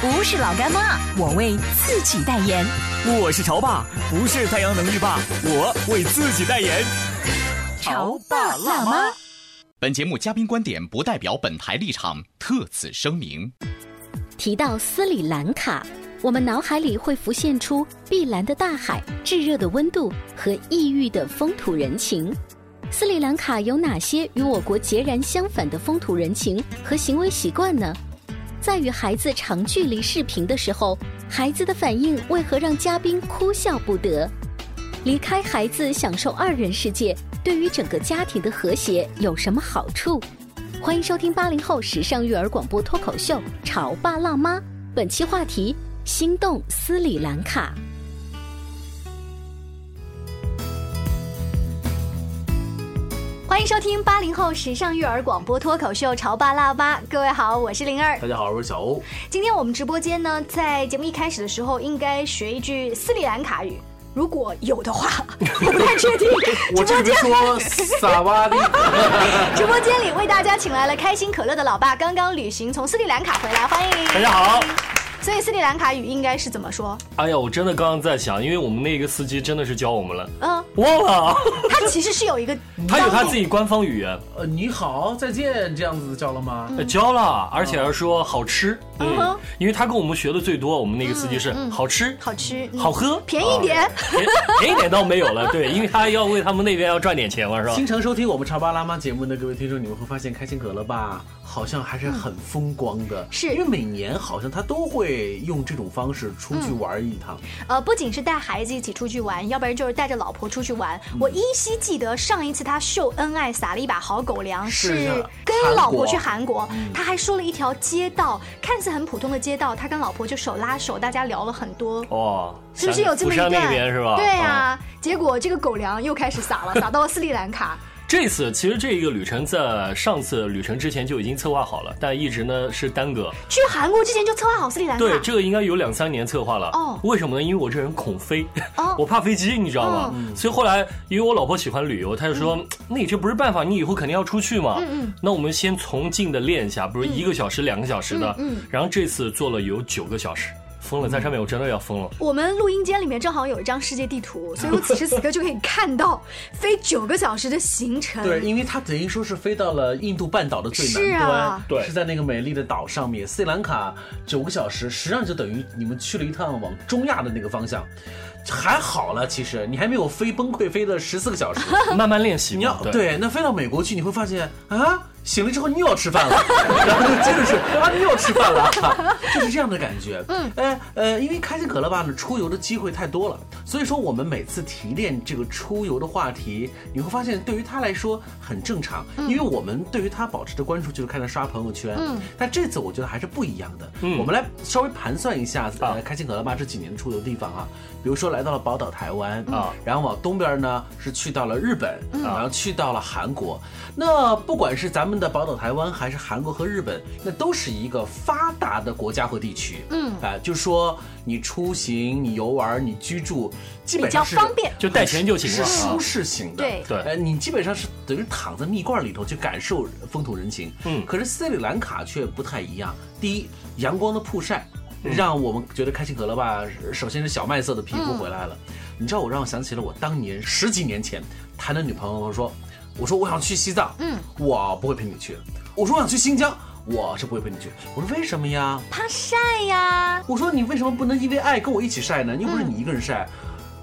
不是老干妈，我为自己代言。我是潮爸，不是太阳能浴霸，我为自己代言。潮爸辣妈。本节目嘉宾观点不代表本台立场，特此声明。提到斯里兰卡，我们脑海里会浮现出碧蓝的大海、炙热的温度和异域的风土人情。斯里兰卡有哪些与我国截然相反的风土人情和行为习惯呢？在与孩子长距离视频的时候，孩子的反应为何让嘉宾哭笑不得？离开孩子享受二人世界，对于整个家庭的和谐有什么好处？欢迎收听八零后时尚育儿广播脱口秀《潮爸辣妈》，本期话题：心动斯里兰卡。欢迎收听八零后时尚育儿广播脱口秀《潮爸辣妈》，各位好，我是灵儿。大家好，我是小欧。今天我们直播间呢，在节目一开始的时候，应该学一句斯里兰卡语，如果有的话，我不太确定。我这边说萨瓦迪。直播间里为大家请来了开心可乐的老爸，刚刚旅行从斯里兰卡回来，欢迎。大家好。所以斯里兰卡语应该是怎么说？哎呀，我真的刚刚在想，因为我们那个司机真的是教我们了，嗯，忘了。他其实是有一个，他有他自己官方语言，呃，你好，再见，这样子教了吗？呃教了，而且还说好吃，嗯，因为他跟我们学的最多，我们那个司机是好吃、好吃、好喝，便宜点，便便宜点倒没有了，对，因为他要为他们那边要赚点钱嘛，是吧？经常收听我们潮爸辣妈节目的各位听众，你们会发现开心可乐吧，好像还是很风光的，是因为每年好像他都会用这种方式出去玩一趟。呃，不仅是带孩子一起出去玩，要不然就是带着老婆出去玩。我依稀记得上一次他秀恩爱撒了一把好狗粮，是跟老婆去韩国，他还说了一条街道，看似很普通的街道，他跟老婆就手拉手，大家聊了很多。哦，是不是有这么一段？是吧？对呀，结果这个狗粮又开始撒了，撒到了斯里兰卡。这次其实这一个旅程在上次旅程之前就已经策划好了，但一直呢是耽搁。去韩国之前就策划好斯里兰卡？对，这个应该有两三年策划了。哦，为什么呢？因为我这人恐飞，我怕飞机，你知道吗？所以后来因为我老婆喜欢旅游，她就说：“那你这不是办法，你以后肯定要出去嘛。”嗯嗯。那我们先从近的练一下，比如一个小时、两个小时的。嗯。然后这次做了有九个小时。疯了，在上面我真的要疯了。我们录音间里面正好有一张世界地图，所以我此时此刻就可以看到飞九个小时的行程。对，因为它等于说是飞到了印度半岛的最南端，对，是在那个美丽的岛上面。斯里兰卡九个小时，实际上就等于你们去了一趟往中亚的那个方向。还好了，其实你还没有飞崩溃，飞了十四个小时，慢慢练习。你要对，那飞到美国去，你会发现啊。醒了之后你又要吃饭了，然后就接着是啊你又要吃饭了，就是这样的感觉。嗯，呃呃，因为开心可乐吧呢，出游的机会太多了，所以说我们每次提炼这个出游的话题，你会发现对于他来说很正常，因为我们对于他保持的关注就是看他刷朋友圈。嗯，但这次我觉得还是不一样的。嗯，我们来稍微盘算一下，呃，开心可乐吧这几年的出游地方啊，比如说来到了宝岛台湾啊，然后往东边呢是去到了日本，然后去到了韩国。那不管是咱们的宝岛台湾，还是韩国和日本，那都是一个发达的国家和地区。嗯，啊，就是说你出行、你游玩、你居住，基本上是方便，就带钱就行了，是舒适型的。对对，呃，你基本上是等于躺在蜜罐里头去感受风土人情。嗯，可是斯里兰卡却不太一样。第一，阳光的曝晒，让我们觉得开心可乐吧。首先是小麦色的皮肤回来了。你知道，我让我想起了我当年十几年前谈的女朋友说。我说我想去西藏，嗯，我不会陪你去。我说我想去新疆，我是不会陪你去。我说为什么呀？怕晒呀。我说你为什么不能因为爱跟我一起晒呢？又不是你一个人晒。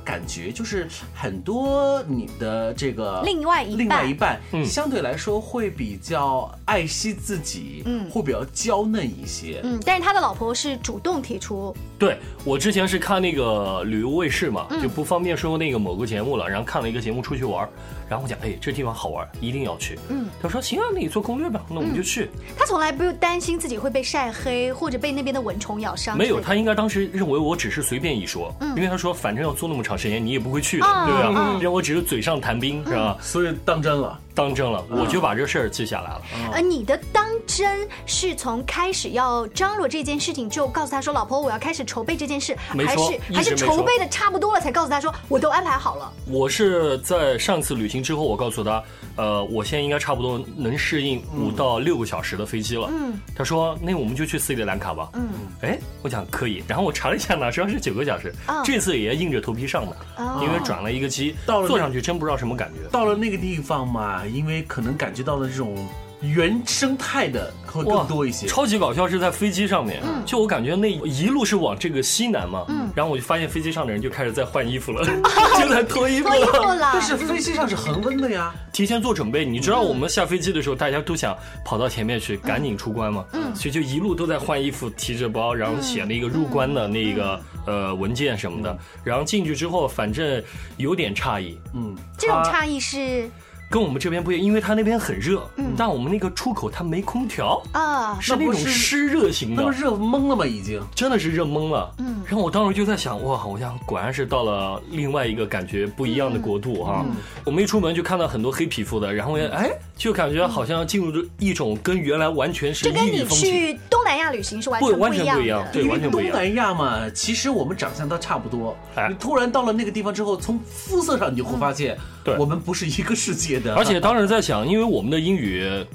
感觉，就是很多你的这个另外一另外一半，相对来说会比较爱惜自己，嗯，会比较娇嫩一些，嗯。但是他的老婆是主动提出。对我之前是看那个旅游卫视嘛，就不方便说那个某个节目了，然后看了一个节目出去玩，然后我讲，哎，这地方好玩，一定要去。嗯，他说行啊，那你做攻略吧，那我们就去。他从来不用担心自己会被晒黑或者被那边的蚊虫咬伤。没有，他应该当时认为我只是随便一说，因为他说反正要做那么长时间，你也不会去的，对吧？让我只是嘴上谈兵，是吧？所以当真了。当真了，我就把这事儿记下来了。呃，你的当真是从开始要张罗这件事情，就告诉他说：“老婆，我要开始筹备这件事。”还是还是筹备的差不多了，才告诉他说：“我都安排好了。”我是在上次旅行之后，我告诉他：“呃，我现在应该差不多能适应五到六个小时的飞机了。”嗯，他说：“那我们就去斯里兰卡吧。”嗯，哎，我讲可以。然后我查了一下呢，实际上是九个小时。这次也硬着头皮上的，因为转了一个机，到了坐上去真不知道什么感觉。到了那个地方嘛。因为可能感觉到了这种原生态的会更多一些，超级搞笑是在飞机上面，就我感觉那一路是往这个西南嘛，嗯。然后我就发现飞机上的人就开始在换衣服了，就在脱衣服了。但是飞机上是恒温的呀，提前做准备。你知道我们下飞机的时候，大家都想跑到前面去赶紧出关嘛，嗯。所以就一路都在换衣服，提着包，然后写了一个入关的那个呃文件什么的，然后进去之后，反正有点诧异。嗯，这种诧异是。跟我们这边不一样，因为它那边很热，但我们那个出口它没空调啊，是那种湿热型的，那热懵了吗？已经真的是热懵了。嗯，然后我当时就在想，哇，我想果然是到了另外一个感觉不一样的国度哈。我们一出门就看到很多黑皮肤的，然后哎，就感觉好像进入一种跟原来完全是异域风情。南亚旅行是完全完全不一样，对，完全不一样。东南亚嘛，其实我们长相都差不多，你突然到了那个地方之后，从肤色上你就会发现，对，我们不是一个世界的。而且当时在想，因为我们的英语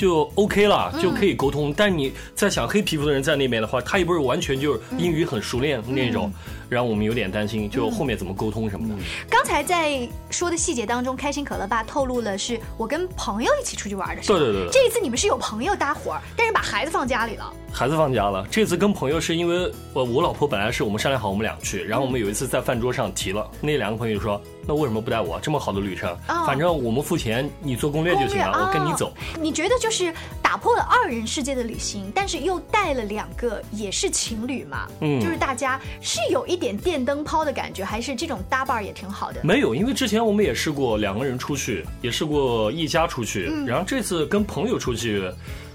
就 OK 了，就可以沟通。但你在想黑皮肤的人在那边的话，他也不是完全就是英语很熟练那种。让我们有点担心，就后面怎么沟通什么的。刚才在说的细节当中，开心可乐爸透露了是我跟朋友一起出去玩的。对对对。这一次你们是有朋友搭伙，但是把孩子放家里了。孩子放家了。这次跟朋友是因为我我老婆本来是我们商量好我们俩去，然后我们有一次在饭桌上提了，那两个朋友就说：“那为什么不带我？这么好的旅程，反正我们付钱，你做攻略就行了，我跟你走。”你觉得就是打破了二人世界的旅行，但是又带了两个也是情侣嘛？嗯，就是大家是有一。点电灯泡的感觉，还是这种搭伴儿也挺好的。没有，因为之前我们也试过两个人出去，也试过一家出去，然后这次跟朋友出去。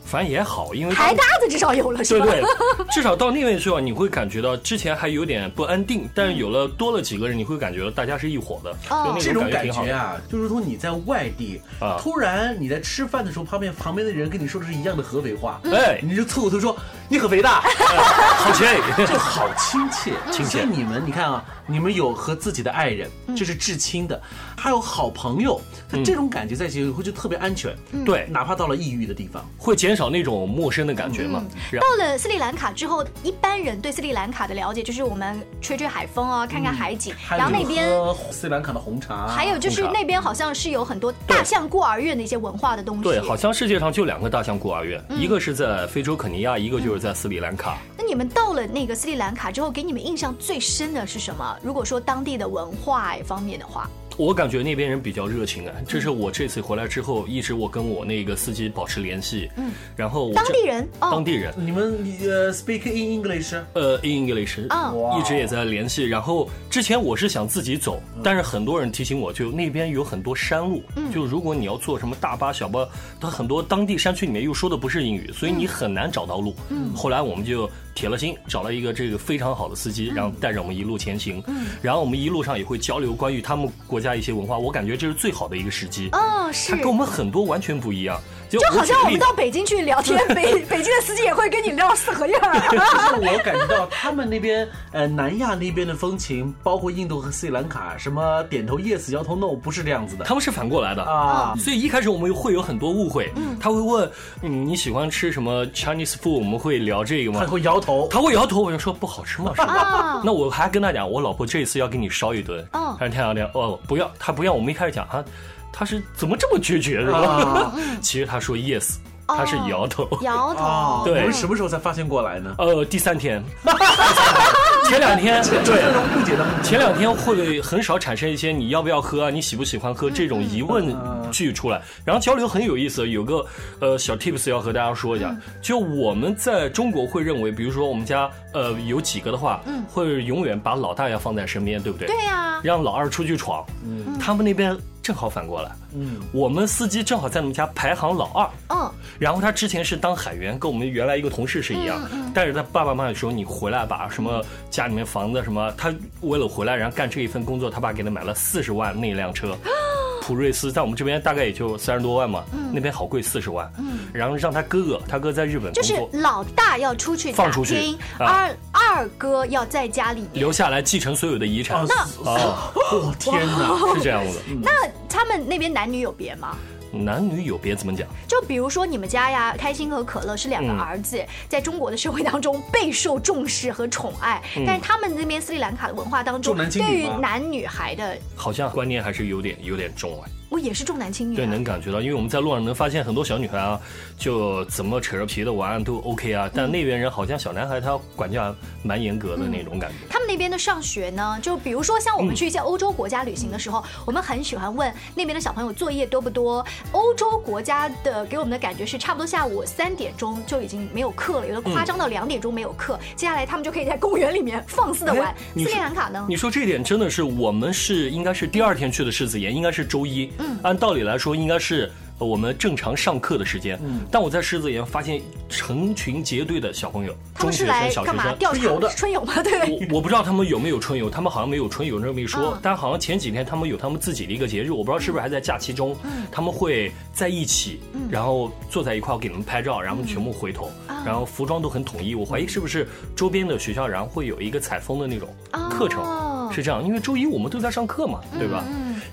反正也好，因为台搭子至少有了，是吧？对对，至少到那边去啊，你会感觉到之前还有点不安定，但是有了多了几个人，你会感觉到大家是一伙的，哦，这种感觉啊，就如同你在外地啊，突然你在吃饭的时候，旁边旁边的人跟你说的是一样的合肥话，哎，你就凑过头说你合肥大，好亲，就好亲切，亲切。你们你看啊，你们有和自己的爱人，就是至亲的，还有好朋友，这种感觉在一起会就特别安全，对，哪怕到了异域的地方，会减。少那种陌生的感觉嘛。到了斯里兰卡之后，一般人对斯里兰卡的了解就是我们吹吹海风啊，看看海景，然后那边斯里兰卡的红茶，还有就是那边好像是有很多大象孤儿院的一些文化的东西。对，好像世界上就两个大象孤儿院，一个是在非洲肯尼亚，一个就是在斯里兰卡。那你们到了那个斯里兰卡之后，给你们印象最深的是什么？如果说当地的文化方面的话。我感觉那边人比较热情啊，这是我这次回来之后一直我跟我那个司机保持联系。嗯，然后当地人，当地人，你们呃 speak in English？呃，in English，一直也在联系。然后之前我是想自己走，但是很多人提醒我，就那边有很多山路，就如果你要坐什么大巴、小巴，它很多当地山区里面又说的不是英语，所以你很难找到路。嗯，后来我们就。铁了心找了一个这个非常好的司机，然后带着我们一路前行。嗯，然后我们一路上也会交流关于他们国家一些文化，我感觉这是最好的一个时机。哦，是。他跟我们很多完全不一样，就好像我们到北京去聊天，北北京的司机也会跟你聊四合院。就 是我感觉到他们那边呃南亚那边的风情，包括印度和斯里兰卡，什么点头 yes 摇头 no 不是这样子的，他们是反过来的啊。所以一开始我们会有很多误会。嗯，他会问你喜欢吃什么 Chinese food，我们会聊这个吗？他会摇头，他会摇头。我就说不好吃嘛，是吧？那我还跟他讲，我老婆这一次要给你烧一顿。哦，他说天亮天哦，不要，他不要。我们一开始讲他，他是怎么这么决绝是吧？其实他说 yes，他是摇头，摇头。对，我们什么时候才发现过来呢？呃，第三天。前两天 对误解的前两天会很少产生一些你要不要喝啊，你喜不喜欢喝这种疑问句出来，然后交流很有意思。有个呃小 tips 要和大家说一下，就我们在中国会认为，比如说我们家呃有几个的话，会永远把老大要放在身边，对不对？对呀，让老二出去闯。嗯，他们那边。正好反过来，嗯，我们司机正好在我们家排行老二，嗯，然后他之前是当海员，跟我们原来一个同事是一样，但是他爸爸妈妈说你回来吧什么家里面房子什么，他为了回来然后干这一份工作，他爸给他买了四十万那辆车。普瑞斯在我们这边大概也就三十多万嘛，那边好贵，四十万。嗯，然后让他哥哥，他哥在日本就是老大要出去放出去，二二哥要在家里留下来继承所有的遗产。那啊，我 天哪，是这样子。那他们那边男女有别吗？男女有别怎么讲？就比如说你们家呀，开心和可乐是两个儿子，在中国的社会当中备受重视和宠爱，但是他们那边斯里兰卡的文化当中，对于男女孩的，好像观念还是有点有点重哎。我也是重男轻女，对，能感觉到，因为我们在路上能发现很多小女孩啊，就怎么扯着皮的玩都 OK 啊，但那边人好像小男孩他管教蛮严格的那种感觉。他们那边的上学呢，就比如说像我们去一些欧洲国家旅行的时候，我们很喜欢问那边的小朋友作业多不多。欧洲国家的给我们的感觉是，差不多下午三点钟就已经没有课了，有的夸张到两点钟没有课，接下来他们就可以在公园里面放肆的玩。斯里兰卡呢？你说这点真的是，我们是应该是第二天去的世子岩，应该是周一。嗯，按道理来说应该是我们正常上课的时间。嗯，但我在狮子岩发现成群结队的小朋友，中学生、小学生，春游的春游吗？对。我我不知道他们有没有春游，他们好像没有春游这么一说。但好像前几天他们有他们自己的一个节日，我不知道是不是还在假期中。嗯。他们会在一起，然后坐在一块给你们拍照，然后全部回头，然后服装都很统一。我怀疑是不是周边的学校，然后会有一个采风的那种课程，是这样。因为周一我们都在上课嘛，对吧？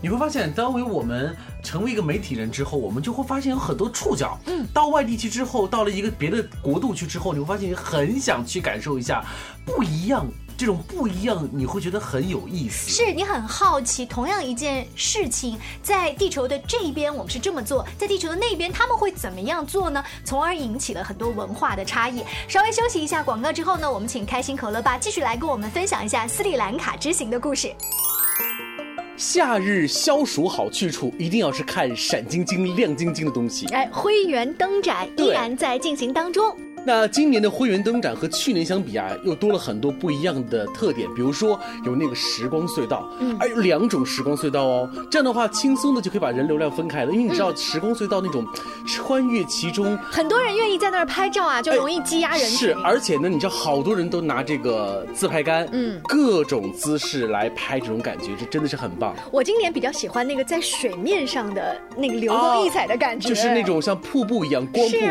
你会发现，当为我们成为一个媒体人之后，我们就会发现有很多触角。嗯，到外地去之后，到了一个别的国度去之后，你会发现你很想去感受一下不一样。这种不一样，你会觉得很有意思。是你很好奇，同样一件事情，在地球的这一边我们是这么做，在地球的那边他们会怎么样做呢？从而引起了很多文化的差异。稍微休息一下广告之后呢，我们请开心可乐吧继续来跟我们分享一下斯里兰卡之行的故事。夏日消暑好去处，一定要是看闪晶晶、亮晶晶的东西。哎，灰原灯展依然在进行当中。那今年的灰原灯展和去年相比啊，又多了很多不一样的特点。比如说有那个时光隧道，嗯，还有两种时光隧道哦。这样的话，轻松的就可以把人流量分开了。因为你知道时光隧道那种穿越其中，很多人愿意在那儿拍照啊，就容易积压人群。是，而且呢，你知道好多人都拿这个自拍杆，嗯，各种姿势来拍，这种感觉这真的是很棒。我今年比较喜欢那个在水面上的那个流光溢彩的感觉，就是那种像瀑布一样光瀑布。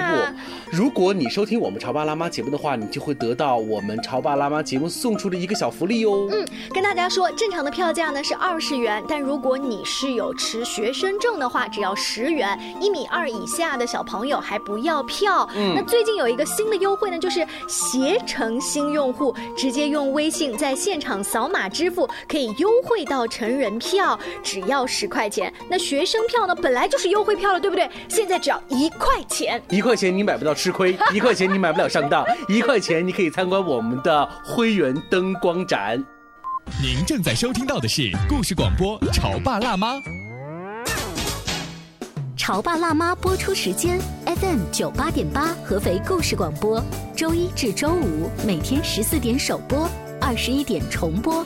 如果你收听。我们潮爸辣妈节目的话，你就会得到我们潮爸辣妈节目送出的一个小福利哦。嗯，跟大家说，正常的票价呢是二十元，但如果你是有持学生证的话，只要十元。一米二以下的小朋友还不要票。嗯，那最近有一个新的优惠呢，就是携程新用户直接用微信在现场扫码支付，可以优惠到成人票，只要十块钱。那学生票呢，本来就是优惠票了，对不对？现在只要一块钱，一块钱你买不到吃亏，一块钱。你买不了上当，一块钱你可以参观我们的灰原灯光展。您正在收听到的是故事广播《潮爸辣妈》。潮爸辣妈播出时间：FM 九八点八，合肥故事广播，周一至周五每天十四点首播，二十一点重播。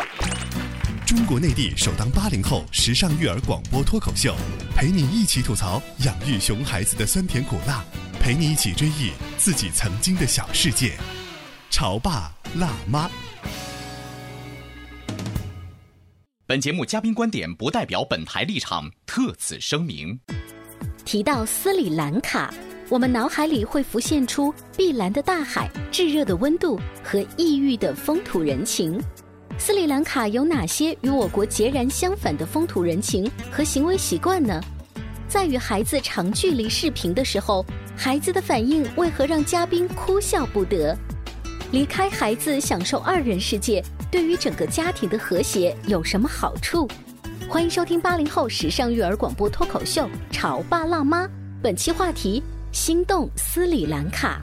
中国内地首档八零后时尚育儿广播脱口秀，陪你一起吐槽养育熊孩子的酸甜苦辣，陪你一起追忆自己曾经的小世界。潮爸辣妈。本节目嘉宾观点不代表本台立场，特此声明。提到斯里兰卡，我们脑海里会浮现出碧蓝的大海、炙热的温度和异域的风土人情。斯里兰卡有哪些与我国截然相反的风土人情和行为习惯呢？在与孩子长距离视频的时候，孩子的反应为何让嘉宾哭笑不得？离开孩子享受二人世界，对于整个家庭的和谐有什么好处？欢迎收听八零后时尚育儿广播脱口秀《潮爸辣妈》，本期话题：心动斯里兰卡。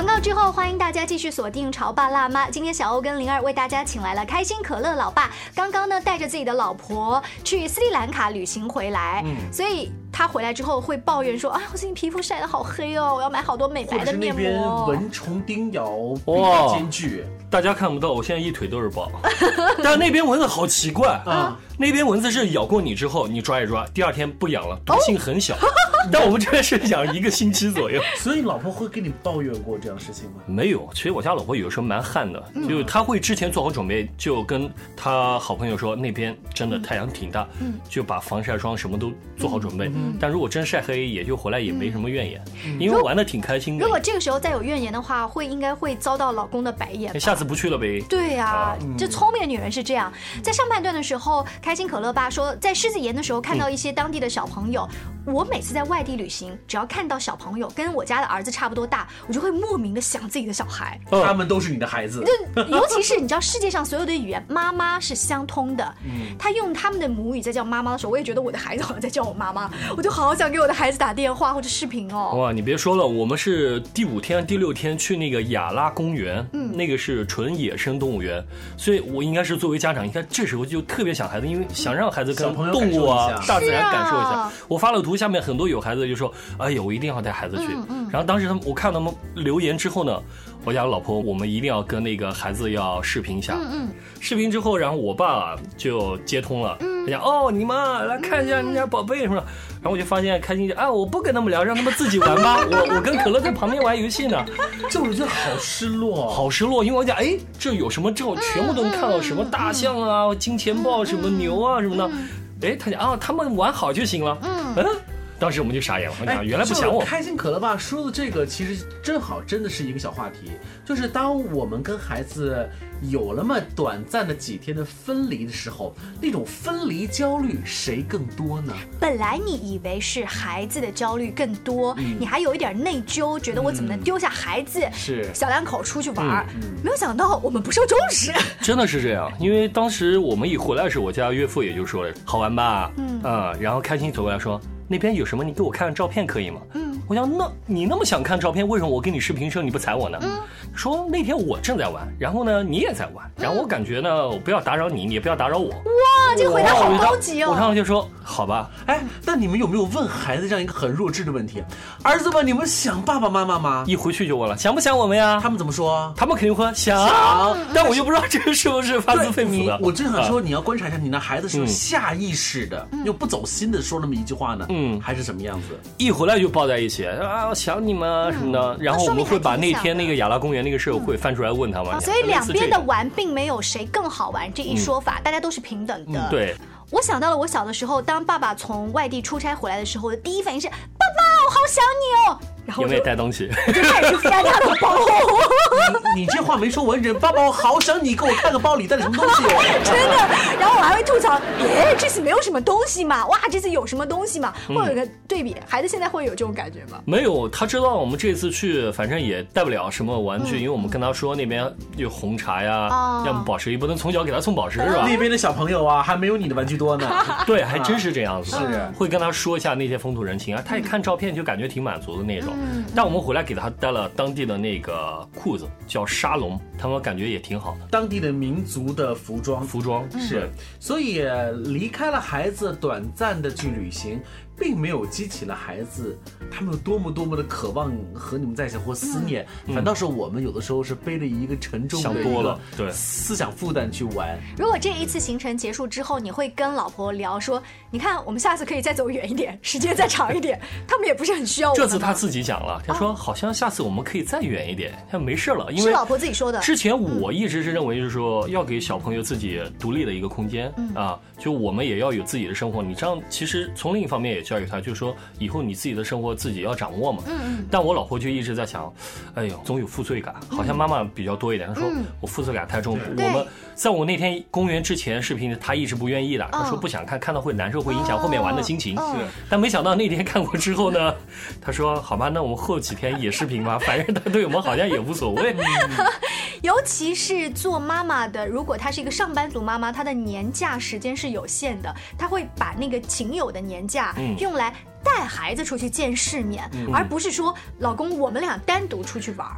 广告之后，欢迎大家继续锁定《潮爸辣妈》。今天小欧跟灵儿为大家请来了开心可乐老爸，刚刚呢带着自己的老婆去斯里兰卡旅行回来，所以。他回来之后会抱怨说：“啊，我最近皮肤晒得好黑哦，我要买好多美白的面膜。”边蚊虫叮咬哇，艰巨，大家看不到，我现在一腿都是包。但那边蚊子好奇怪啊，那边蚊子是咬过你之后，你抓一抓，第二天不痒了，毒性很小。但我们这边是养一个星期左右。所以老婆会跟你抱怨过这样事情吗？没有，其实我家老婆有时候蛮悍的，就是她会之前做好准备，就跟她好朋友说那边真的太阳挺大，就把防晒霜什么都做好准备。但如果真晒黑，也就回来也没什么怨言，因为玩的挺开心的。如果这个时候再有怨言的话，会应该会遭到老公的白眼。下次不去了呗。对呀，这聪明的女人是这样。在上半段的时候，开心可乐爸说，在狮子岩的时候看到一些当地的小朋友。我每次在外地旅行，只要看到小朋友跟我家的儿子差不多大，我就会莫名的想自己的小孩。他们都是你的孩子。就尤其是你知道，世界上所有的语言，妈妈是相通的。嗯。他用他们的母语在叫妈妈的时候，我也觉得我的孩子好像在叫我妈妈，我就好想给我的孩子打电话或者视频哦。哇，你别说了，我们是第五天、第六天去那个雅拉公园，嗯，那个是纯野生动物园，所以我应该是作为家长，应该这时候就特别想孩子，因为想让孩子跟动物啊、大自然感受一下。我发了图，下面很多有孩子就说：“哎呀，我一定要带孩子去。”然后当时他们我看他们留言之后呢，我家老婆我们一定要跟那个孩子要视频一下。嗯嗯。视频之后，然后我爸就接通了，他讲：“哦，你妈来看一下你家宝贝什么。”然后我就发现开心就啊，我不跟他们聊，让他们自己玩吧。我我跟可乐在旁边玩游戏呢。这我觉得好失落，好失落，因为我讲哎，这有什么之后全部都能看到什么大象啊、金钱豹什么牛啊什么的。哎，他讲啊，他们玩好就行了。嗯嗯。当时我们就傻眼了，我讲原来不想我。开心可乐吧说的这个，其实正好真的是一个小话题，就是当我们跟孩子有了么短暂的几天的分离的时候，那种分离焦虑谁更多呢？本来你以为是孩子的焦虑更多，你还有一点内疚，觉得我怎么能丢下孩子？是小两口出去玩，没有想到我们不受重视。真的是这样，因为当时我们一回来时，我家岳父也就说了，好玩吧？嗯啊，然后开心走过来说。那边有什么？你给我看看照片可以吗？嗯，我想，那你那么想看照片，为什么我给你视频时候你不睬我呢？嗯，说那天我正在玩，然后呢你也在玩，然后我感觉呢我不要打扰你，你也不要打扰我。哇，这个回答好高级哦！我上来就说好吧。哎，那你们有没有问孩子这样一个很弱智的问题？儿子们，你们想爸爸妈妈吗？一回去就问了，想不想我们呀？他们怎么说？他们肯定会想，但我又不知道这个是不是发自肺腑的。我正想说，你要观察一下你那孩子是下意识的又不走心的说那么一句话呢，嗯，还是什么样子？一回来就抱在一起啊，我想你们什么的。然后我们会把那天那个雅拉公园那个事会翻出来问他们。所以两边的玩并没有谁更好玩这一说法，大家都是平等的。对，我想到了我小的时候，当爸爸从外地出差回来的时候，我的第一反应是：爸爸，我好想你哦。有没有带东西？我 就开始翻他的包。你你这话没说完，整爸爸，我好想你，给我看个包里带的什么东西。真的。然后我还会吐槽，耶，这次没有什么东西嘛？哇，这次有什么东西嘛？会有一个对比，孩子现在会有这种感觉吗？没有，他知道我们这次去，反正也带不了什么玩具，因为我们跟他说那边有红茶呀，要么宝石，也不能从小给他送宝石是吧？那边的小朋友啊，还没有你的玩具多呢。对，还真是这样子。是，会跟他说一下那些风土人情啊，他一看照片就感觉挺满足的那种。但我们回来给他带了当地的那个裤子，叫沙龙，他们感觉也挺好的。当地的民族的服装，服装是，所以离开了孩子，短暂的去旅行。并没有激起了孩子他们有多么多么的渴望和你们在一起或思念，反倒是我们有的时候是背着一个沉重的多了对思想负担去玩。如果这一次行程结束之后，你会跟老婆聊说，你看我们下次可以再走远一点，时间再长一点，他们也不是很需要我。这次他自己讲了，他说好像下次我们可以再远一点，他没事了，因为是老婆自己说的。之前我一直是认为就是说要给小朋友自己独立的一个空间啊，就我们也要有自己的生活。你这样其实从另一方面也教育他，就说以后你自己的生活自己要掌握嘛。嗯嗯。但我老婆就一直在想，哎呦，总有负罪感，好像妈妈比较多一点。她说我负罪感太重。我们在我那天公园之前视频，她一直不愿意的，她说不想看，看到会难受，会影响后面玩的心情。是。但没想到那天看过之后呢，她说好吧，那我们后几天也视频吧，反正她对我们好像也无所谓。尤其是做妈妈的，如果她是一个上班族妈妈，她的年假时间是有限的，她会把那个仅有的年假用来带孩子出去见世面，而不是说老公我们俩单独出去玩。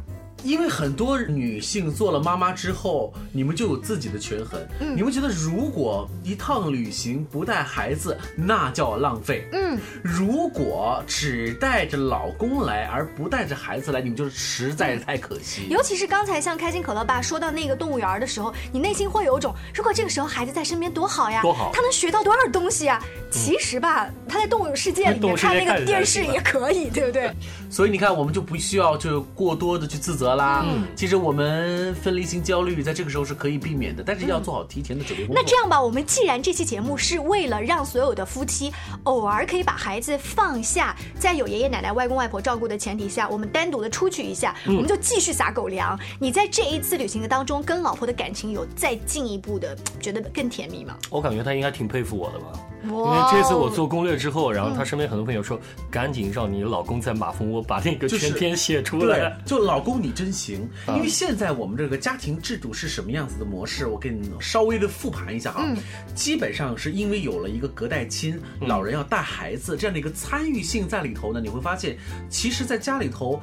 因为很多女性做了妈妈之后，你们就有自己的权衡。嗯，你们觉得如果一趟旅行不带孩子，那叫浪费。嗯，如果只带着老公来而不带着孩子来，你们就是实在是太可惜。尤其是刚才像开心可乐爸说到那个动物园的时候，你内心会有一种，如果这个时候孩子在身边多好呀，多好，他能学到多少东西啊？其实吧，他在动物世界里面看那个电视也可以，对不对？所以你看，我们就不需要就过多的去自责啦。嗯，其实我们分离型焦虑在这个时候是可以避免的，但是要做好提前的准备工作。那这样吧，我们既然这期节目是为了让所有的夫妻偶尔可以把孩子放下，在有爷爷奶奶、外公外婆照顾的前提下，我们单独的出去一下，我们就继续撒狗粮。你在这一次旅行的当中，跟老婆的感情有再进一步的觉得更甜蜜吗？我感觉他应该挺佩服我的吧。因为这次我做攻略之后，然后他身边很多朋友说：“赶紧让你老公在马蜂窝把那个全篇写出来。”对，就老公你真行。因为现在我们这个家庭制度是什么样子的模式？我给你稍微的复盘一下啊。基本上是因为有了一个隔代亲，老人要带孩子这样的一个参与性在里头呢，你会发现，其实，在家里头，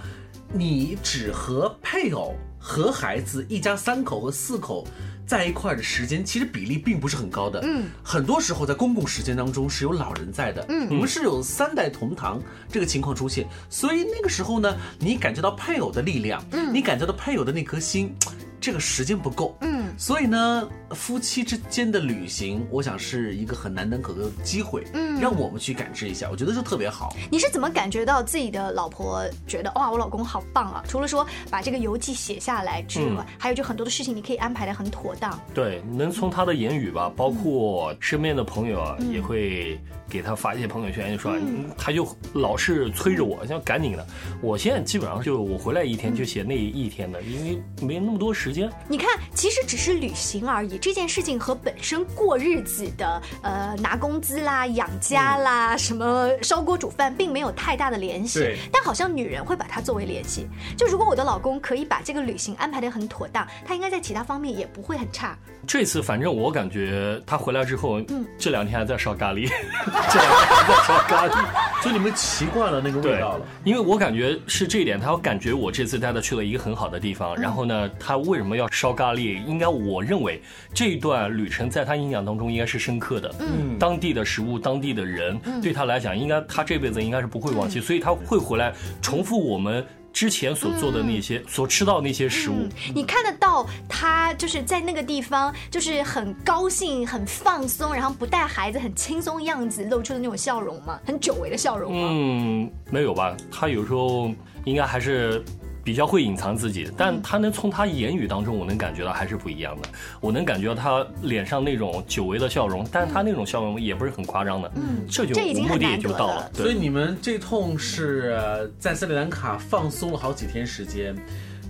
你只和配偶和孩子一家三口和四口。在一块儿的时间其实比例并不是很高的，嗯，很多时候在公共时间当中是有老人在的，嗯，我们是有三代同堂这个情况出现，所以那个时候呢，你感觉到配偶的力量，嗯，你感觉到配偶的那颗心。这个时间不够，嗯，所以呢，夫妻之间的旅行，我想是一个很难能可贵的机会，嗯，让我们去感知一下，我觉得就特别好。你是怎么感觉到自己的老婆觉得哇，我老公好棒啊？除了说把这个游记写下来之外，还有就很多的事情你可以安排的很妥当。对，能从他的言语吧，包括身边的朋友啊，也会给他发一些朋友圈，就说他就老是催着我，要赶紧的。我现在基本上就我回来一天就写那一天的，因为没那么多时间。你看，其实只是旅行而已。这件事情和本身过日子的，呃，拿工资啦、养家啦、什么烧锅煮饭，并没有太大的联系。但好像女人会把它作为联系。就如果我的老公可以把这个旅行安排的很妥当，他应该在其他方面也不会很差。这次反正我感觉他回来之后，嗯，这两天还在烧咖喱，这两天还在烧咖喱，就你们习惯了那个味道了。因为我感觉是这一点，他感觉我这次带他去了一个很好的地方，然后呢，他为什么要烧咖喱？应该我认为这一段旅程在他印象当中应该是深刻的。嗯，当地的食物，当地的人，对他来讲，应该他这辈子应该是不会忘记，所以他会回来重复我们。之前所做的那些，所吃到那些食物，你看得到他就是在那个地方，就是很高兴、很放松，然后不带孩子、很轻松样子露出的那种笑容吗？很久违的笑容吗？嗯，没有吧。他有时候应该还是。比较会隐藏自己，但他能从他言语当中，我能感觉到还是不一样的。我能感觉到他脸上那种久违的笑容，但是他那种笑容也不是很夸张的。嗯，这就目的也就到了。所以你们这趟是在斯里兰卡放松了好几天时间，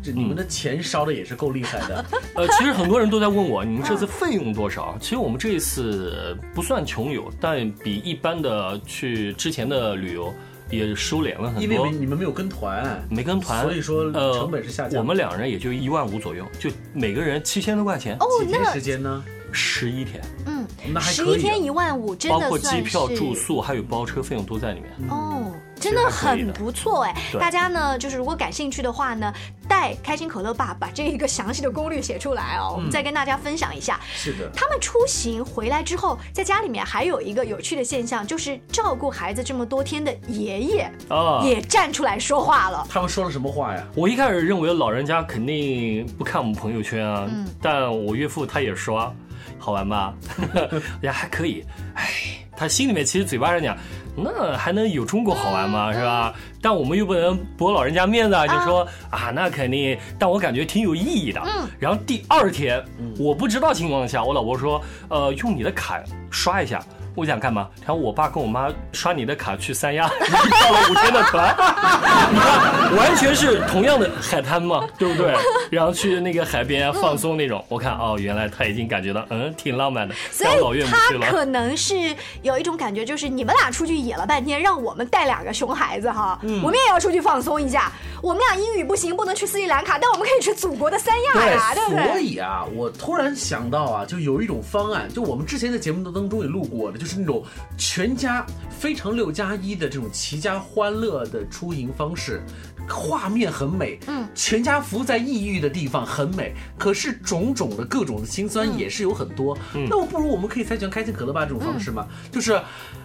这你们的钱烧的也是够厉害的。呃，其实很多人都在问我，你们这次费用多少？其实我们这一次不算穷游，但比一般的去之前的旅游。也收敛了很多，因为你们没有跟团，没跟团，所以说呃成本是下降。我们两人也就一万五左右，就每个人七千多块钱。哦，几天时间呢？十一天。嗯，那还十一天一万五，真的包括机票、住宿还有包车费用都在里面。哦。真的很不错哎，大家呢就是如果感兴趣的话呢，带开心可乐爸把这一个详细的攻略写出来哦，我们再跟大家分享一下。是的，他们出行回来之后，在家里面还有一个有趣的现象，就是照顾孩子这么多天的爷爷啊也站出来说话了。他们说了什么话呀？我一开始认为老人家肯定不看我们朋友圈啊，但我岳父他也刷，好玩吧？也还可以。哎，他心里面其实嘴巴上讲。那还能有中国好玩吗？是吧？但我们又不能驳老人家面子啊，就说啊，那肯定。但我感觉挺有意义的。嗯。然后第二天，我不知道情况下，我老婆说，呃，用你的卡刷一下，我想干嘛？然后我爸跟我妈刷你的卡去三亚，报了五天的团，你看完全是同样的海滩嘛，对不对？然后去那个海边放松那种。我看哦，原来他已经感觉到嗯挺浪漫的，所以他可能是有一种感觉，就是你们俩出去野了半天，让我们带两个熊孩子哈，我们也要出去放松一下。我们俩英语不行，不能去斯里兰卡，但我们可以去祖国的三亚呀，对不对？所以啊，我突然想到啊，就有一种方案，就我们之前在节目当中也录过的，就是那种全家非常六加一的这种齐家欢乐的出行方式。画面很美，嗯，全家福在异域的地方很美，可是种种的各种的辛酸也是有很多。那我不如我们可以采取开心可乐吧这种方式吗？就是，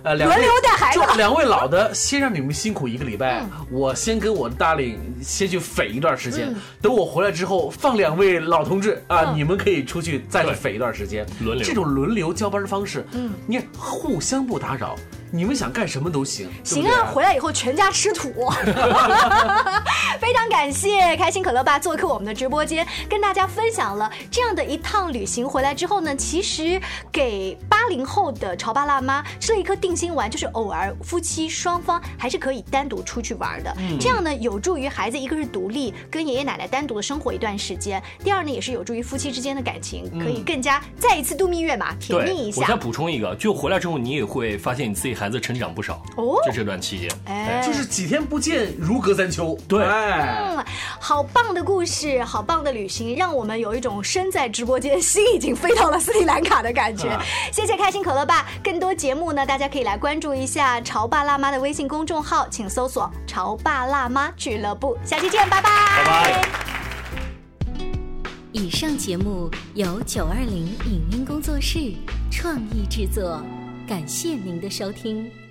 呃，轮流带孩子，就两位老的先让你们辛苦一个礼拜，我先跟我的大领先去匪一段时间，等我回来之后放两位老同志啊，你们可以出去再去匪一段时间，轮流。这种轮流交班的方式，嗯，你互相不打扰。你们想干什么都行，行啊！回来以后全家吃土。非常感谢开心可乐爸做客我们的直播间，跟大家分享了这样的一趟旅行。回来之后呢，其实给八零后的潮爸辣妈吃了一颗定心丸，就是偶尔夫妻双方还是可以单独出去玩的。这样呢，有助于孩子一个是独立跟爷爷奶奶单独的生活一段时间，第二呢，也是有助于夫妻之间的感情可以更加再一次度蜜月嘛，甜蜜一下。我再补充一个，就回来之后你也会发现你自己还。孩子成长不少哦，就这段期间，哎，就是几天不见如隔三秋。对，嗯，好棒的故事，好棒的旅行，让我们有一种身在直播间，心已经飞到了斯里兰卡的感觉。谢谢开心可乐爸，更多节目呢，大家可以来关注一下潮爸辣妈的微信公众号，请搜索“潮爸辣妈俱乐部”。下期见，拜拜。拜拜。以上节目由九二零影音工作室创意制作。感谢您的收听。